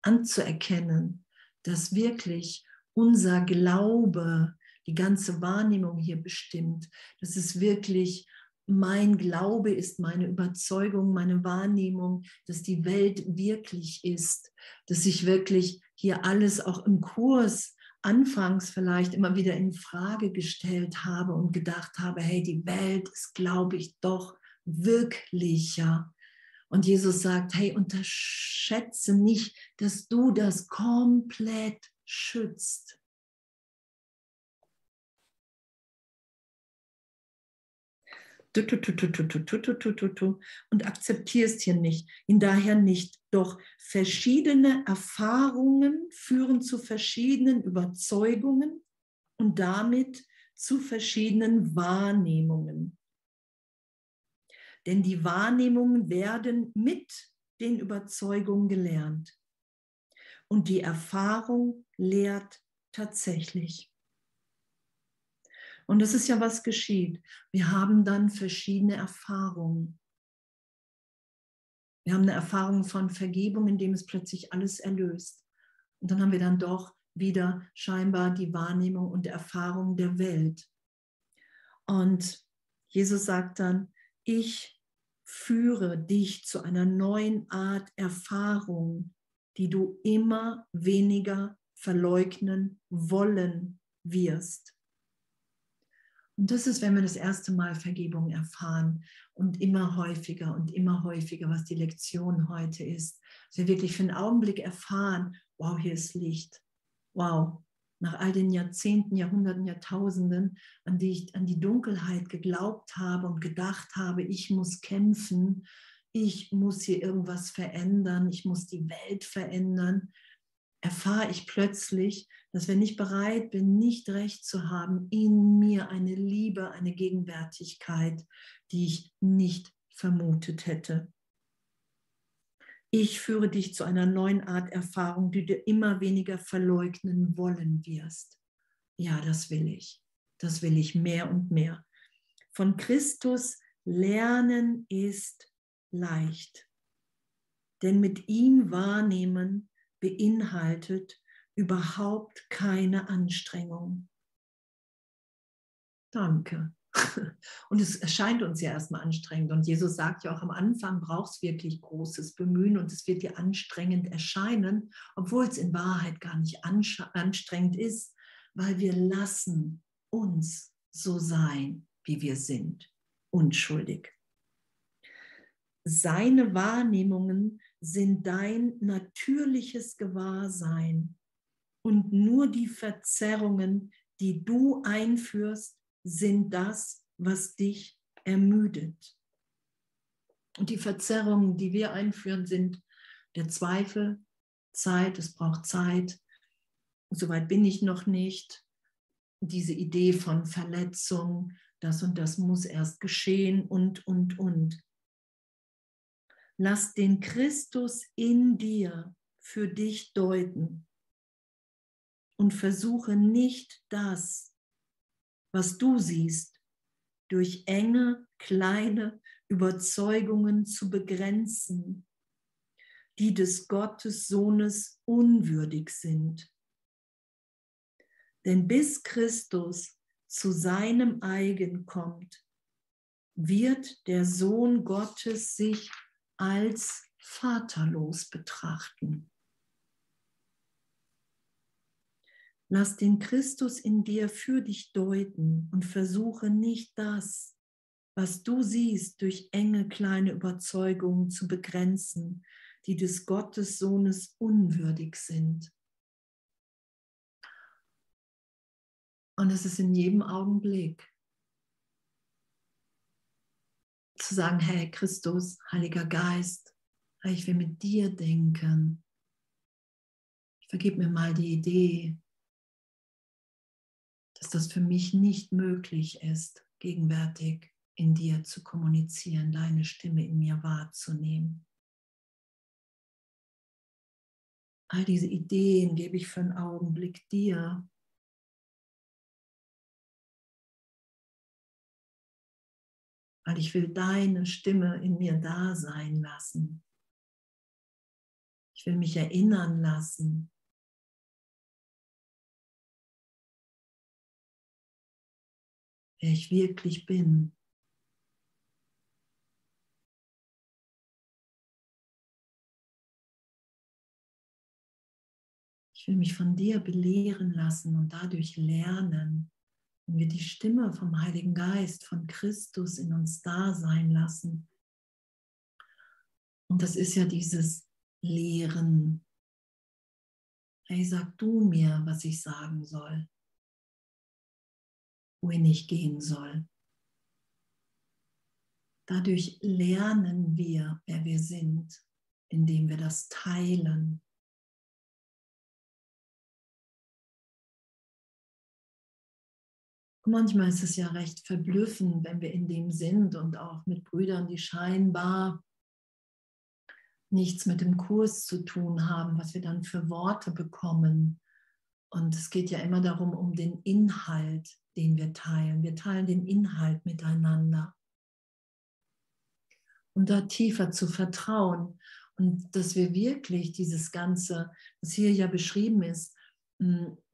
Anzuerkennen, dass wirklich unser Glaube die ganze Wahrnehmung hier bestimmt, dass es wirklich mein Glaube ist, meine Überzeugung, meine Wahrnehmung, dass die Welt wirklich ist, dass ich wirklich hier alles auch im Kurs anfangs vielleicht immer wieder in Frage gestellt habe und gedacht habe, hey, die Welt ist, glaube ich, doch wirklicher. Und Jesus sagt, hey, unterschätze nicht, dass du das komplett schützt. Und akzeptierst hier nicht, ihn daher nicht. Doch verschiedene Erfahrungen führen zu verschiedenen Überzeugungen und damit zu verschiedenen Wahrnehmungen. Denn die Wahrnehmungen werden mit den Überzeugungen gelernt. Und die Erfahrung lehrt tatsächlich. Und das ist ja, was geschieht. Wir haben dann verschiedene Erfahrungen. Wir haben eine Erfahrung von Vergebung, indem es plötzlich alles erlöst. Und dann haben wir dann doch wieder scheinbar die Wahrnehmung und Erfahrung der Welt. Und Jesus sagt dann, ich führe dich zu einer neuen Art Erfahrung, die du immer weniger verleugnen wollen wirst. Und das ist, wenn wir das erste Mal Vergebung erfahren und immer häufiger und immer häufiger, was die Lektion heute ist. Dass wir wirklich für einen Augenblick erfahren, wow, hier ist Licht. Wow, nach all den Jahrzehnten, Jahrhunderten, Jahrtausenden, an die ich an die Dunkelheit geglaubt habe und gedacht habe, ich muss kämpfen, ich muss hier irgendwas verändern, ich muss die Welt verändern, erfahre ich plötzlich, dass wenn ich bereit bin, nicht recht zu haben, in mir eine Liebe, eine Gegenwärtigkeit, die ich nicht vermutet hätte. Ich führe dich zu einer neuen Art Erfahrung, die du immer weniger verleugnen wollen wirst. Ja, das will ich. Das will ich mehr und mehr. Von Christus lernen ist leicht. Denn mit ihm wahrnehmen beinhaltet überhaupt keine Anstrengung. Danke. Und es erscheint uns ja erstmal anstrengend. Und Jesus sagt ja auch am Anfang, brauchst wirklich großes Bemühen und es wird dir anstrengend erscheinen, obwohl es in Wahrheit gar nicht anstrengend ist, weil wir lassen uns so sein, wie wir sind, unschuldig. Seine Wahrnehmungen sind dein natürliches Gewahrsein. Und nur die Verzerrungen, die du einführst, sind das, was dich ermüdet. Und die Verzerrungen, die wir einführen, sind der Zweifel, Zeit, es braucht Zeit, soweit bin ich noch nicht. Diese Idee von Verletzung, das und das muss erst geschehen und, und, und. Lass den Christus in dir für dich deuten und versuche nicht das, was du siehst, durch enge, kleine Überzeugungen zu begrenzen, die des Gottes Sohnes unwürdig sind. Denn bis Christus zu seinem eigen kommt, wird der Sohn Gottes sich als vaterlos betrachten. Lass den Christus in dir für dich deuten und versuche nicht das, was du siehst, durch enge kleine Überzeugungen zu begrenzen, die des Gottes Sohnes unwürdig sind. Und es ist in jedem Augenblick zu sagen, hey Christus, Heiliger Geist, ich will mit dir denken. Vergib mir mal die Idee, dass das für mich nicht möglich ist, gegenwärtig in dir zu kommunizieren, deine Stimme in mir wahrzunehmen. All diese Ideen gebe ich für einen Augenblick dir. Weil ich will deine Stimme in mir da sein lassen. Ich will mich erinnern lassen, wer ich wirklich bin. Ich will mich von dir belehren lassen und dadurch lernen, wenn wir die Stimme vom Heiligen Geist, von Christus in uns da sein lassen. Und das ist ja dieses Lehren. Hey, sag du mir, was ich sagen soll, wohin ich gehen soll. Dadurch lernen wir, wer wir sind, indem wir das teilen. Manchmal ist es ja recht verblüffend, wenn wir in dem sind und auch mit Brüdern, die scheinbar nichts mit dem Kurs zu tun haben, was wir dann für Worte bekommen. Und es geht ja immer darum, um den Inhalt, den wir teilen. Wir teilen den Inhalt miteinander. Und da tiefer zu vertrauen und dass wir wirklich dieses Ganze, was hier ja beschrieben ist,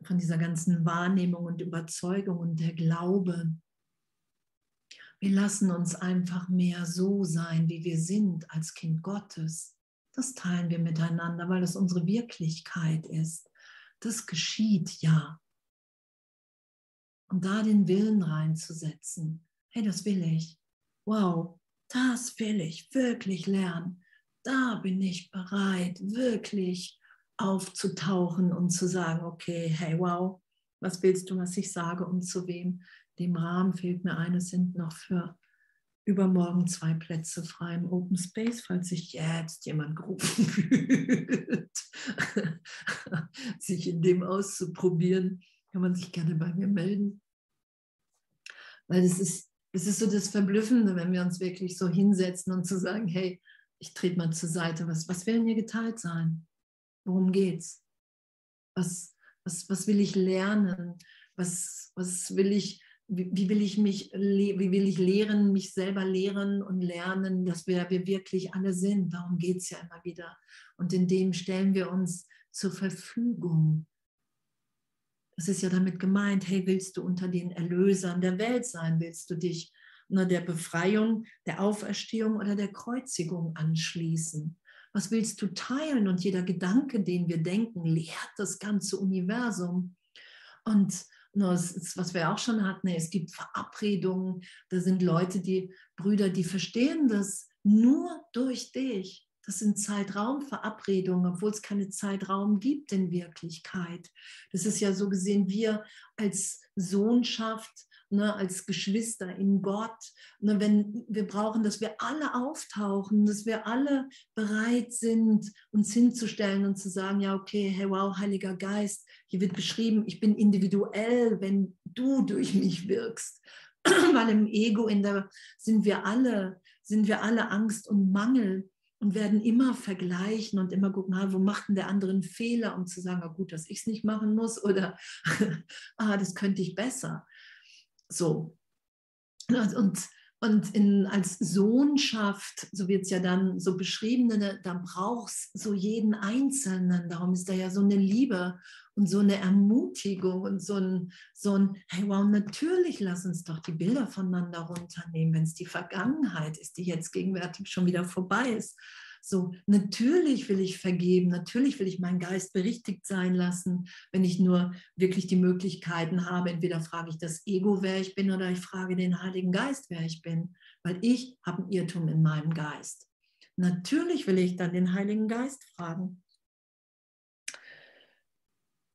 von dieser ganzen Wahrnehmung und Überzeugung und der Glaube. Wir lassen uns einfach mehr so sein, wie wir sind als Kind Gottes. Das teilen wir miteinander, weil das unsere Wirklichkeit ist. Das geschieht ja. Und da den Willen reinzusetzen. Hey, das will ich. Wow, das will ich wirklich lernen. Da bin ich bereit, wirklich aufzutauchen und zu sagen, okay, hey, wow, was willst du, was ich sage und zu wem? Dem Rahmen fehlt mir eines, sind noch für übermorgen zwei Plätze frei im Open Space, falls sich jetzt jemand gerufen fühlt, sich in dem auszuprobieren, kann man sich gerne bei mir melden. Weil es ist, es ist so das Verblüffende, wenn wir uns wirklich so hinsetzen und zu sagen, hey, ich trete mal zur Seite, was, was will denn hier geteilt sein? Worum geht's? Was, was, was will ich lernen? Was, was will ich, wie, wie will ich mich, wie will ich lehren, mich selber lehren und lernen, dass wir, wir wirklich alle sind? Darum geht es ja immer wieder. Und in dem stellen wir uns zur Verfügung. Das ist ja damit gemeint, hey, willst du unter den Erlösern der Welt sein? Willst du dich nur der Befreiung, der Auferstehung oder der Kreuzigung anschließen? Was willst du teilen? Und jeder Gedanke, den wir denken, lehrt das ganze Universum. Und was wir auch schon hatten, es gibt Verabredungen, da sind Leute, die Brüder, die verstehen das nur durch dich. Das sind Zeitraumverabredungen, obwohl es keine Zeitraum gibt in Wirklichkeit. Das ist ja so gesehen, wir als Sohnschaft ne, als Geschwister in Gott. Ne, wenn wir brauchen, dass wir alle auftauchen, dass wir alle bereit sind, uns hinzustellen und zu sagen, ja, okay, hey, wow, Heiliger Geist, hier wird beschrieben, ich bin individuell, wenn du durch mich wirkst. Weil im Ego in der, sind wir alle, sind wir alle Angst und Mangel und werden immer vergleichen und immer gucken, ah, wo macht denn der andere einen Fehler, um zu sagen, ah, gut, dass ich es nicht machen muss oder ah, das könnte ich besser. So. Und, und in, als Sohnschaft, so wird es ja dann so beschrieben, ne, da brauchst so jeden Einzelnen. Darum ist da ja so eine Liebe und so eine Ermutigung und so ein, so ein, hey wow, natürlich lass uns doch die Bilder voneinander runternehmen, wenn es die Vergangenheit ist, die jetzt gegenwärtig schon wieder vorbei ist. So, natürlich will ich vergeben, natürlich will ich meinen Geist berichtigt sein lassen, wenn ich nur wirklich die Möglichkeiten habe. Entweder frage ich das Ego, wer ich bin, oder ich frage den Heiligen Geist, wer ich bin, weil ich habe einen Irrtum in meinem Geist. Natürlich will ich dann den Heiligen Geist fragen.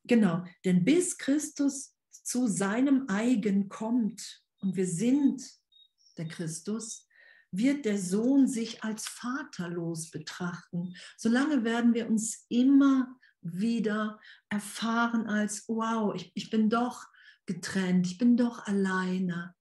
Genau, denn bis Christus zu seinem Eigen kommt und wir sind der Christus, wird der Sohn sich als vaterlos betrachten. Solange werden wir uns immer wieder erfahren als, wow, ich, ich bin doch getrennt, ich bin doch alleine.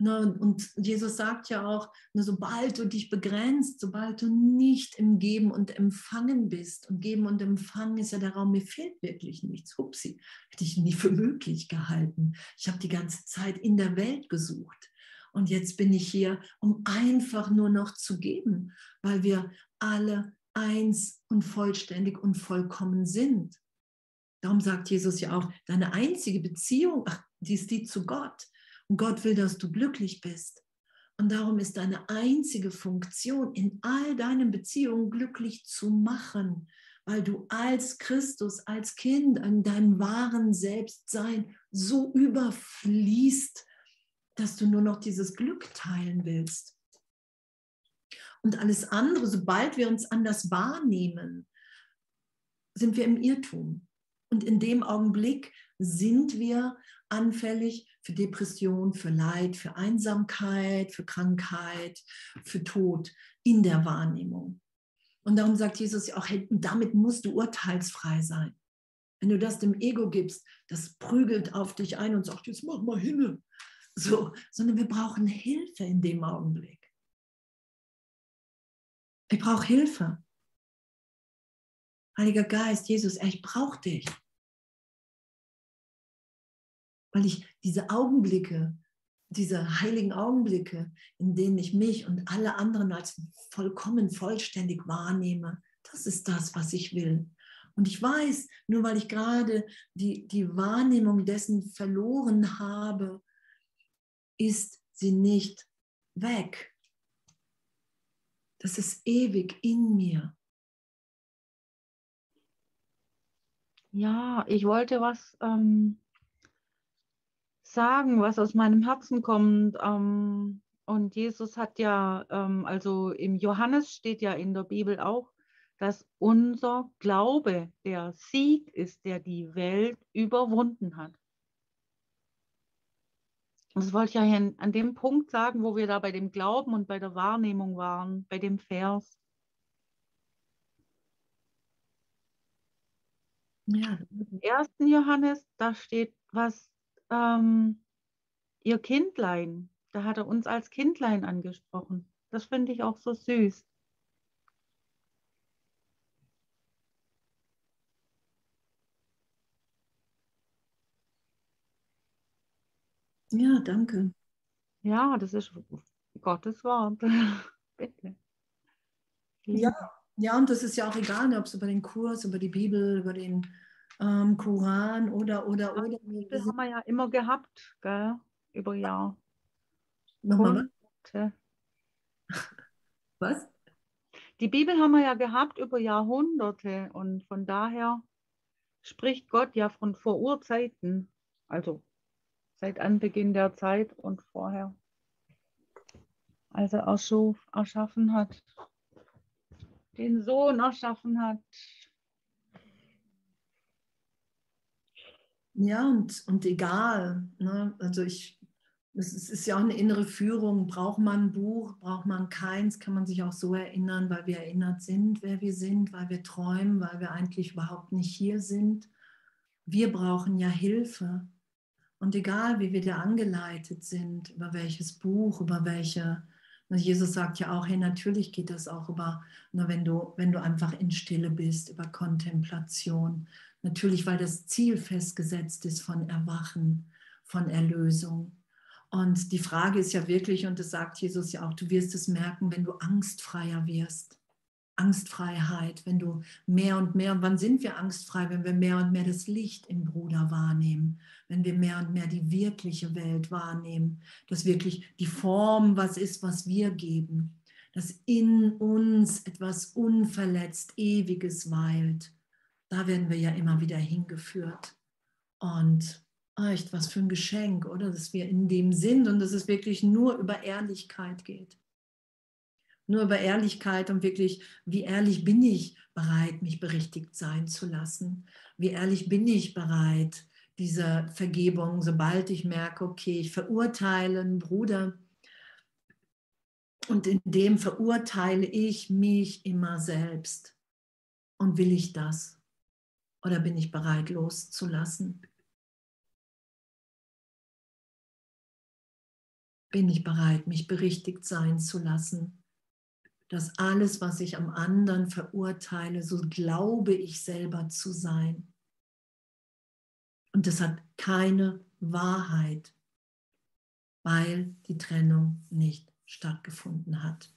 Ne, und Jesus sagt ja auch, ne, sobald du dich begrenzt, sobald du nicht im Geben und Empfangen bist, und Geben und Empfangen ist ja der Raum, mir fehlt wirklich nichts. Hupsi, hätte ich nie für möglich gehalten. Ich habe die ganze Zeit in der Welt gesucht. Und jetzt bin ich hier, um einfach nur noch zu geben, weil wir alle eins und vollständig und vollkommen sind. Darum sagt Jesus ja auch, deine einzige Beziehung, ach, die ist die zu Gott. Und Gott will, dass du glücklich bist. Und darum ist deine einzige Funktion in all deinen Beziehungen glücklich zu machen, weil du als Christus, als Kind an deinem wahren Selbstsein so überfließt, dass du nur noch dieses Glück teilen willst. Und alles andere, sobald wir uns anders wahrnehmen, sind wir im Irrtum. Und in dem Augenblick sind wir anfällig für Depression, für Leid, für Einsamkeit, für Krankheit, für Tod in der Wahrnehmung. Und darum sagt Jesus ja auch, hey, damit musst du urteilsfrei sein. Wenn du das dem Ego gibst, das prügelt auf dich ein und sagt, jetzt mach mal hin. So, sondern wir brauchen Hilfe in dem Augenblick. Ich brauche Hilfe. Heiliger Geist, Jesus, ich brauche dich weil ich diese Augenblicke, diese heiligen Augenblicke, in denen ich mich und alle anderen als vollkommen vollständig wahrnehme, das ist das, was ich will. Und ich weiß, nur weil ich gerade die, die Wahrnehmung dessen verloren habe, ist sie nicht weg. Das ist ewig in mir. Ja, ich wollte was ähm, sagen, was aus meinem Herzen kommt. Ähm, und Jesus hat ja, ähm, also im Johannes steht ja in der Bibel auch, dass unser Glaube der Sieg ist, der die Welt überwunden hat. Das wollte ich ja hier an dem Punkt sagen, wo wir da bei dem Glauben und bei der Wahrnehmung waren, bei dem Vers. Ja. Im ersten Johannes, da steht was ähm, ihr Kindlein. Da hat er uns als Kindlein angesprochen. Das finde ich auch so süß. Ja, danke. Ja, das ist Gottes Wort. Bitte. Ja, ja, und das ist ja auch egal, ob es über den Kurs, über die Bibel, über den ähm, Koran oder, oder, oder. Das haben wir ja immer gehabt, gell? über Jahr. Nochmal was? Die Bibel haben wir ja gehabt über Jahrhunderte und von daher spricht Gott ja von vor Urzeiten, also seit Anbeginn der Zeit und vorher, als er erschaffen hat, den Sohn erschaffen hat, Ja, und, und egal. Ne? Also ich, es ist ja auch eine innere Führung. Braucht man ein Buch, braucht man keins, kann man sich auch so erinnern, weil wir erinnert sind, wer wir sind, weil wir träumen, weil wir eigentlich überhaupt nicht hier sind. Wir brauchen ja Hilfe. Und egal, wie wir da angeleitet sind, über welches Buch, über welche, Jesus sagt ja auch, hey, natürlich geht das auch über, nur wenn du, wenn du einfach in Stille bist, über Kontemplation, Natürlich, weil das Ziel festgesetzt ist von Erwachen, von Erlösung. Und die Frage ist ja wirklich, und das sagt Jesus ja auch, du wirst es merken, wenn du angstfreier wirst. Angstfreiheit, wenn du mehr und mehr, und wann sind wir angstfrei, wenn wir mehr und mehr das Licht im Bruder wahrnehmen, wenn wir mehr und mehr die wirkliche Welt wahrnehmen, dass wirklich die Form was ist, was wir geben, dass in uns etwas unverletzt, ewiges weilt da werden wir ja immer wieder hingeführt. Und echt, was für ein Geschenk, oder? Dass wir in dem sind und dass es wirklich nur über Ehrlichkeit geht. Nur über Ehrlichkeit und wirklich, wie ehrlich bin ich bereit, mich berichtigt sein zu lassen? Wie ehrlich bin ich bereit, diese Vergebung, sobald ich merke, okay, ich verurteile einen Bruder und in dem verurteile ich mich immer selbst. Und will ich das? Oder bin ich bereit loszulassen? bin ich bereit, mich berichtigt sein zu lassen, dass alles, was ich am anderen verurteile, so glaube ich selber zu sein. Und das hat keine Wahrheit, weil die Trennung nicht stattgefunden hat.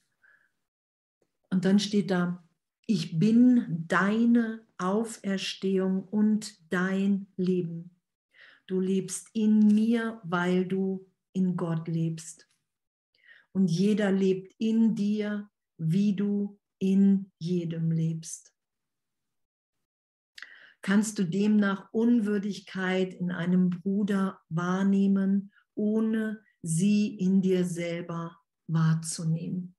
Und dann steht da, ich bin deine Auferstehung und dein Leben. Du lebst in mir, weil du in Gott lebst. Und jeder lebt in dir, wie du in jedem lebst. Kannst du demnach Unwürdigkeit in einem Bruder wahrnehmen, ohne sie in dir selber wahrzunehmen?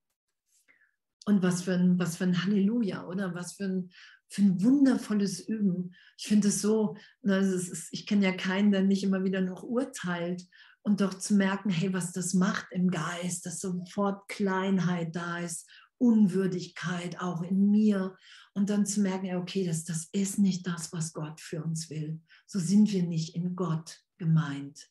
Und was für ein, was für ein Halleluja, oder? Was für ein, für ein wundervolles Üben. Ich finde es so, ist, ich kenne ja keinen, der nicht immer wieder noch urteilt. Und doch zu merken, hey, was das macht im Geist, dass sofort Kleinheit da ist, Unwürdigkeit auch in mir. Und dann zu merken, okay, das, das ist nicht das, was Gott für uns will. So sind wir nicht in Gott gemeint.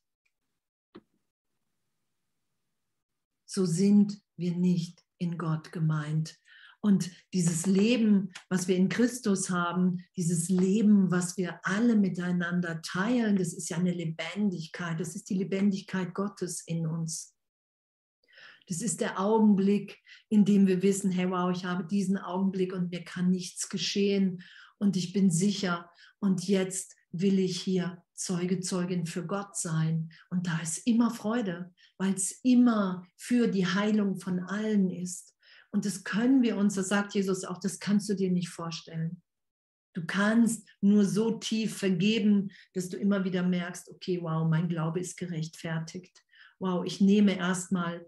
So sind wir nicht in Gott gemeint. Und dieses Leben, was wir in Christus haben, dieses Leben, was wir alle miteinander teilen, das ist ja eine Lebendigkeit, das ist die Lebendigkeit Gottes in uns. Das ist der Augenblick, in dem wir wissen, hey, wow, ich habe diesen Augenblick und mir kann nichts geschehen und ich bin sicher und jetzt will ich hier Zeuge, Zeugin für Gott sein. Und da ist immer Freude, weil es immer für die Heilung von allen ist. Und das können wir uns, das sagt Jesus auch, das kannst du dir nicht vorstellen. Du kannst nur so tief vergeben, dass du immer wieder merkst, okay, wow, mein Glaube ist gerechtfertigt. Wow, ich nehme erstmal,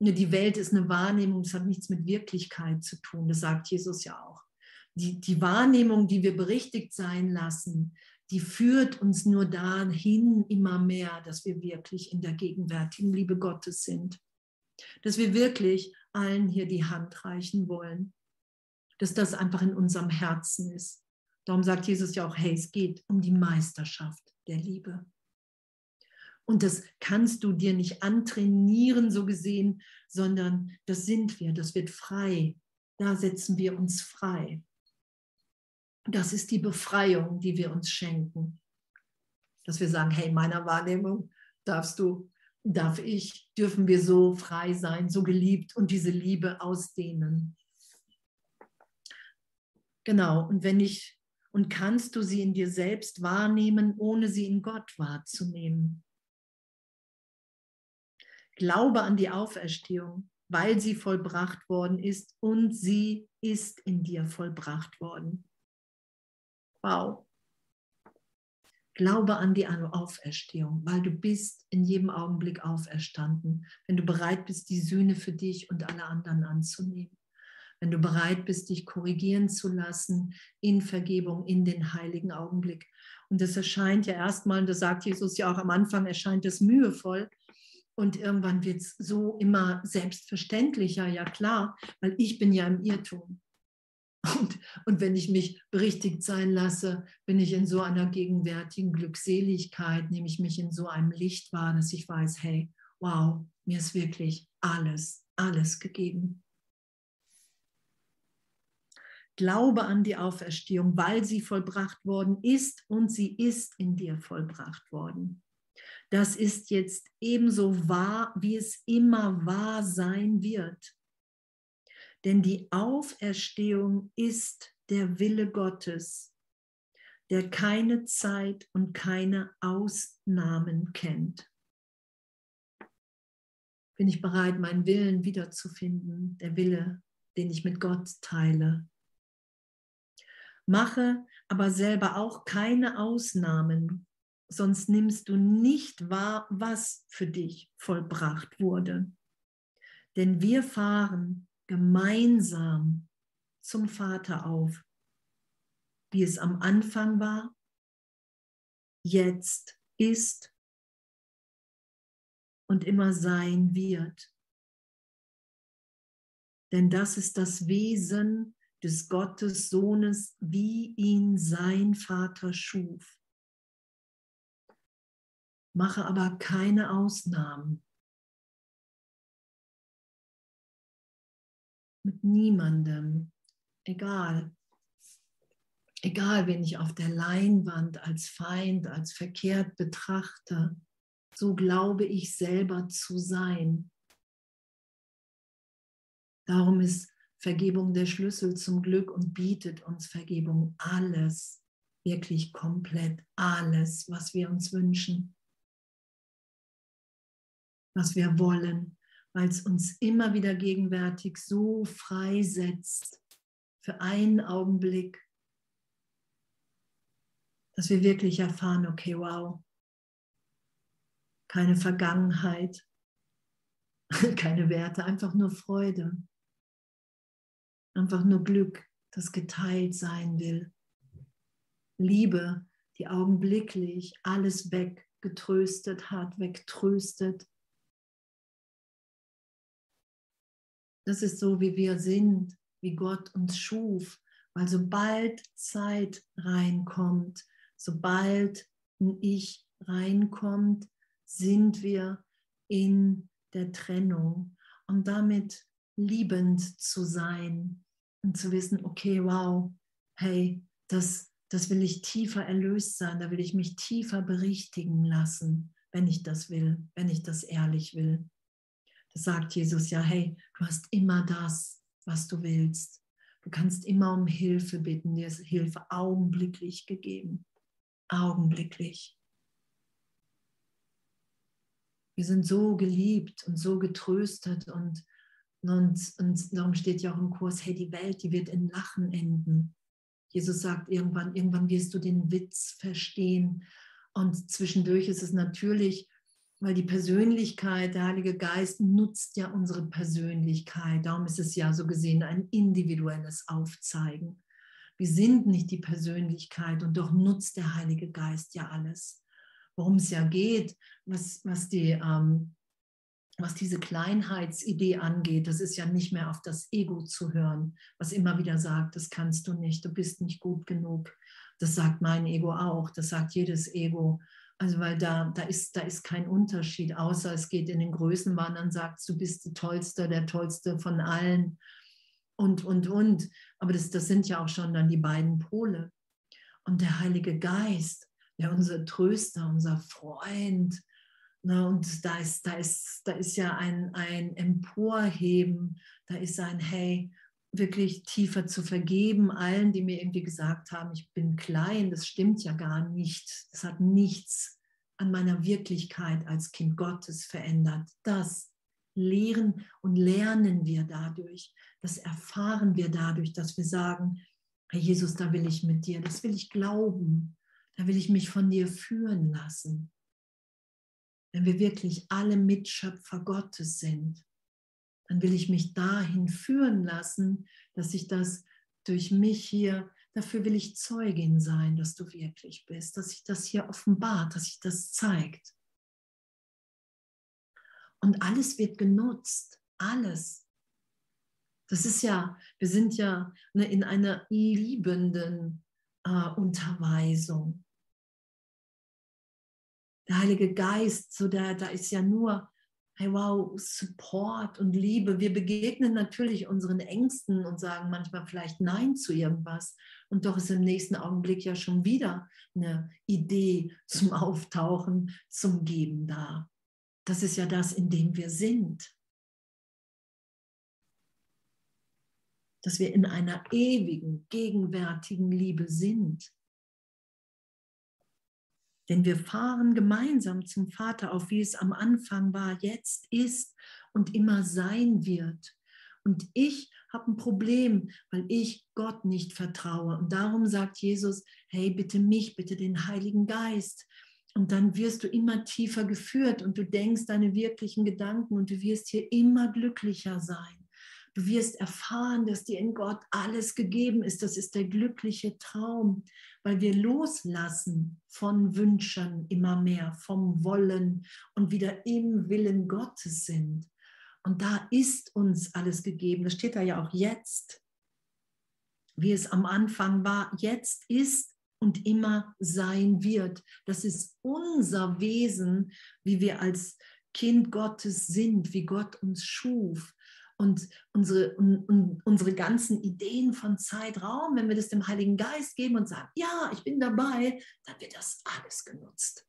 die Welt ist eine Wahrnehmung, das hat nichts mit Wirklichkeit zu tun, das sagt Jesus ja auch. Die, die Wahrnehmung, die wir berichtigt sein lassen, die führt uns nur dahin immer mehr, dass wir wirklich in der gegenwärtigen Liebe Gottes sind. Dass wir wirklich allen hier die Hand reichen wollen. Dass das einfach in unserem Herzen ist. Darum sagt Jesus ja auch, hey, es geht um die Meisterschaft der Liebe. Und das kannst du dir nicht antrainieren, so gesehen, sondern das sind wir, das wird frei. Da setzen wir uns frei. Das ist die Befreiung, die wir uns schenken. Dass wir sagen, hey, meiner Wahrnehmung darfst du, darf ich, dürfen wir so frei sein, so geliebt und diese Liebe ausdehnen. Genau, und wenn ich, und kannst du sie in dir selbst wahrnehmen, ohne sie in Gott wahrzunehmen. Glaube an die Auferstehung, weil sie vollbracht worden ist und sie ist in dir vollbracht worden. Wow. Glaube an die Auferstehung, weil du bist in jedem Augenblick auferstanden, wenn du bereit bist, die Sühne für dich und alle anderen anzunehmen. Wenn du bereit bist, dich korrigieren zu lassen in Vergebung, in den heiligen Augenblick. Und das erscheint ja erstmal, das sagt Jesus ja auch am Anfang, erscheint es mühevoll. Und irgendwann wird es so immer selbstverständlicher, ja klar, weil ich bin ja im Irrtum. Und, und wenn ich mich berichtigt sein lasse, bin ich in so einer gegenwärtigen Glückseligkeit, nehme ich mich in so einem Licht wahr, dass ich weiß, hey, wow, mir ist wirklich alles, alles gegeben. Glaube an die Auferstehung, weil sie vollbracht worden ist und sie ist in dir vollbracht worden. Das ist jetzt ebenso wahr, wie es immer wahr sein wird. Denn die Auferstehung ist der Wille Gottes, der keine Zeit und keine Ausnahmen kennt. Bin ich bereit, meinen Willen wiederzufinden, der Wille, den ich mit Gott teile. Mache aber selber auch keine Ausnahmen, sonst nimmst du nicht wahr, was für dich vollbracht wurde. Denn wir fahren gemeinsam zum Vater auf, wie es am Anfang war, jetzt ist und immer sein wird. Denn das ist das Wesen des Gottes Sohnes, wie ihn sein Vater schuf mache aber keine Ausnahmen. Mit niemandem, egal. Egal, wenn ich auf der Leinwand als Feind, als verkehrt betrachte, so glaube ich selber zu sein. Darum ist Vergebung der Schlüssel zum Glück und bietet uns Vergebung alles, wirklich komplett alles, was wir uns wünschen was wir wollen, weil es uns immer wieder gegenwärtig so freisetzt für einen Augenblick, dass wir wirklich erfahren, okay, wow, keine Vergangenheit, keine Werte, einfach nur Freude, einfach nur Glück, das geteilt sein will. Liebe, die augenblicklich alles weggetröstet hat, wegtröstet. Das ist so, wie wir sind, wie Gott uns schuf. Weil sobald Zeit reinkommt, sobald ein Ich reinkommt, sind wir in der Trennung und damit liebend zu sein und zu wissen, okay, wow, hey, das, das will ich tiefer erlöst sein, da will ich mich tiefer berichtigen lassen, wenn ich das will, wenn ich das ehrlich will. Sagt Jesus ja, hey, du hast immer das, was du willst. Du kannst immer um Hilfe bitten, dir ist Hilfe augenblicklich gegeben. Augenblicklich. Wir sind so geliebt und so getröstet und, und, und darum steht ja auch im Kurs, hey, die Welt, die wird in Lachen enden. Jesus sagt irgendwann, irgendwann wirst du den Witz verstehen. Und zwischendurch ist es natürlich, weil die Persönlichkeit, der Heilige Geist nutzt ja unsere Persönlichkeit. Darum ist es ja so gesehen ein individuelles Aufzeigen. Wir sind nicht die Persönlichkeit und doch nutzt der Heilige Geist ja alles. Worum es ja geht, was, was die ähm, was diese Kleinheitsidee angeht, das ist ja nicht mehr auf das Ego zu hören, was immer wieder sagt, das kannst du nicht, du bist nicht gut genug. Das sagt mein Ego auch, das sagt jedes Ego. Also weil da, da, ist, da ist kein Unterschied, außer es geht in den Größenwahn, dann sagt du bist die Tollste, der Tollste von allen und, und, und. Aber das, das sind ja auch schon dann die beiden Pole. Und der Heilige Geist, der unser Tröster, unser Freund, Ne, und da ist, da, ist, da ist ja ein, ein Emporheben, da ist ein Hey, wirklich tiefer zu vergeben, allen, die mir irgendwie gesagt haben, ich bin klein, das stimmt ja gar nicht. Das hat nichts an meiner Wirklichkeit als Kind Gottes verändert. Das lehren und lernen wir dadurch. Das erfahren wir dadurch, dass wir sagen, Herr Jesus, da will ich mit dir, das will ich glauben, da will ich mich von dir führen lassen wenn wir wirklich alle Mitschöpfer Gottes sind, dann will ich mich dahin führen lassen, dass ich das durch mich hier, dafür will ich Zeugin sein, dass du wirklich bist, dass sich das hier offenbart, dass sich das zeigt. Und alles wird genutzt, alles. Das ist ja, wir sind ja ne, in einer liebenden äh, Unterweisung der Heilige Geist, so da, da ist ja nur, hey wow, Support und Liebe. Wir begegnen natürlich unseren Ängsten und sagen manchmal vielleicht Nein zu irgendwas. Und doch ist im nächsten Augenblick ja schon wieder eine Idee zum Auftauchen, zum Geben da. Das ist ja das, in dem wir sind. Dass wir in einer ewigen, gegenwärtigen Liebe sind. Denn wir fahren gemeinsam zum Vater auf, wie es am Anfang war, jetzt ist und immer sein wird. Und ich habe ein Problem, weil ich Gott nicht vertraue. Und darum sagt Jesus, hey, bitte mich, bitte den Heiligen Geist. Und dann wirst du immer tiefer geführt und du denkst deine wirklichen Gedanken und du wirst hier immer glücklicher sein. Du wirst erfahren, dass dir in Gott alles gegeben ist. Das ist der glückliche Traum, weil wir loslassen von Wünschen immer mehr, vom Wollen und wieder im Willen Gottes sind. Und da ist uns alles gegeben. Das steht da ja auch jetzt, wie es am Anfang war, jetzt ist und immer sein wird. Das ist unser Wesen, wie wir als Kind Gottes sind, wie Gott uns schuf und unsere, und unsere ganzen Ideen von Zeitraum, wenn wir das dem Heiligen Geist geben und sagen, ja, ich bin dabei, dann wird das alles genutzt.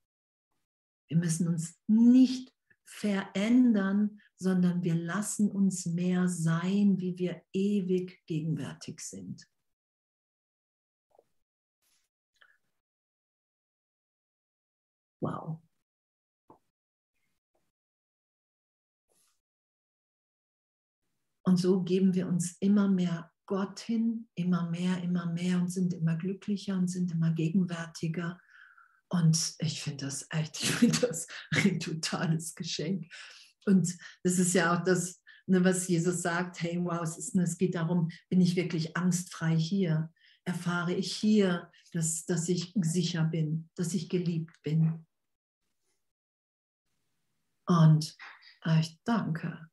Wir müssen uns nicht verändern, sondern wir lassen uns mehr sein, wie wir ewig gegenwärtig sind. Wow. Und so geben wir uns immer mehr Gott hin, immer mehr, immer mehr und sind immer glücklicher und sind immer gegenwärtiger. Und ich finde das echt, ich finde das ein totales Geschenk. Und das ist ja auch das, ne, was Jesus sagt, hey, wow, es, ist, es geht darum, bin ich wirklich angstfrei hier? Erfahre ich hier, dass, dass ich sicher bin, dass ich geliebt bin? Und ich danke,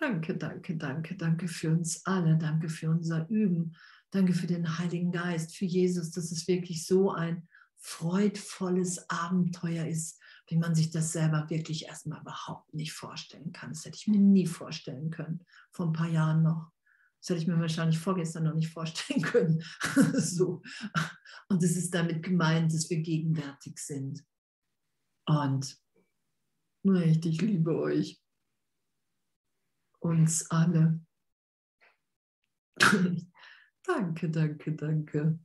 danke, danke, danke, danke für uns alle, danke für unser Üben, danke für den Heiligen Geist, für Jesus, dass es wirklich so ein freudvolles Abenteuer ist, wie man sich das selber wirklich erstmal überhaupt nicht vorstellen kann. Das hätte ich mir nie vorstellen können, vor ein paar Jahren noch. Das hätte ich mir wahrscheinlich vorgestern noch nicht vorstellen können. so. Und es ist damit gemeint, dass wir gegenwärtig sind. Und ich liebe euch. Uns alle. danke, danke, danke.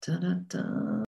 Ta-da-da.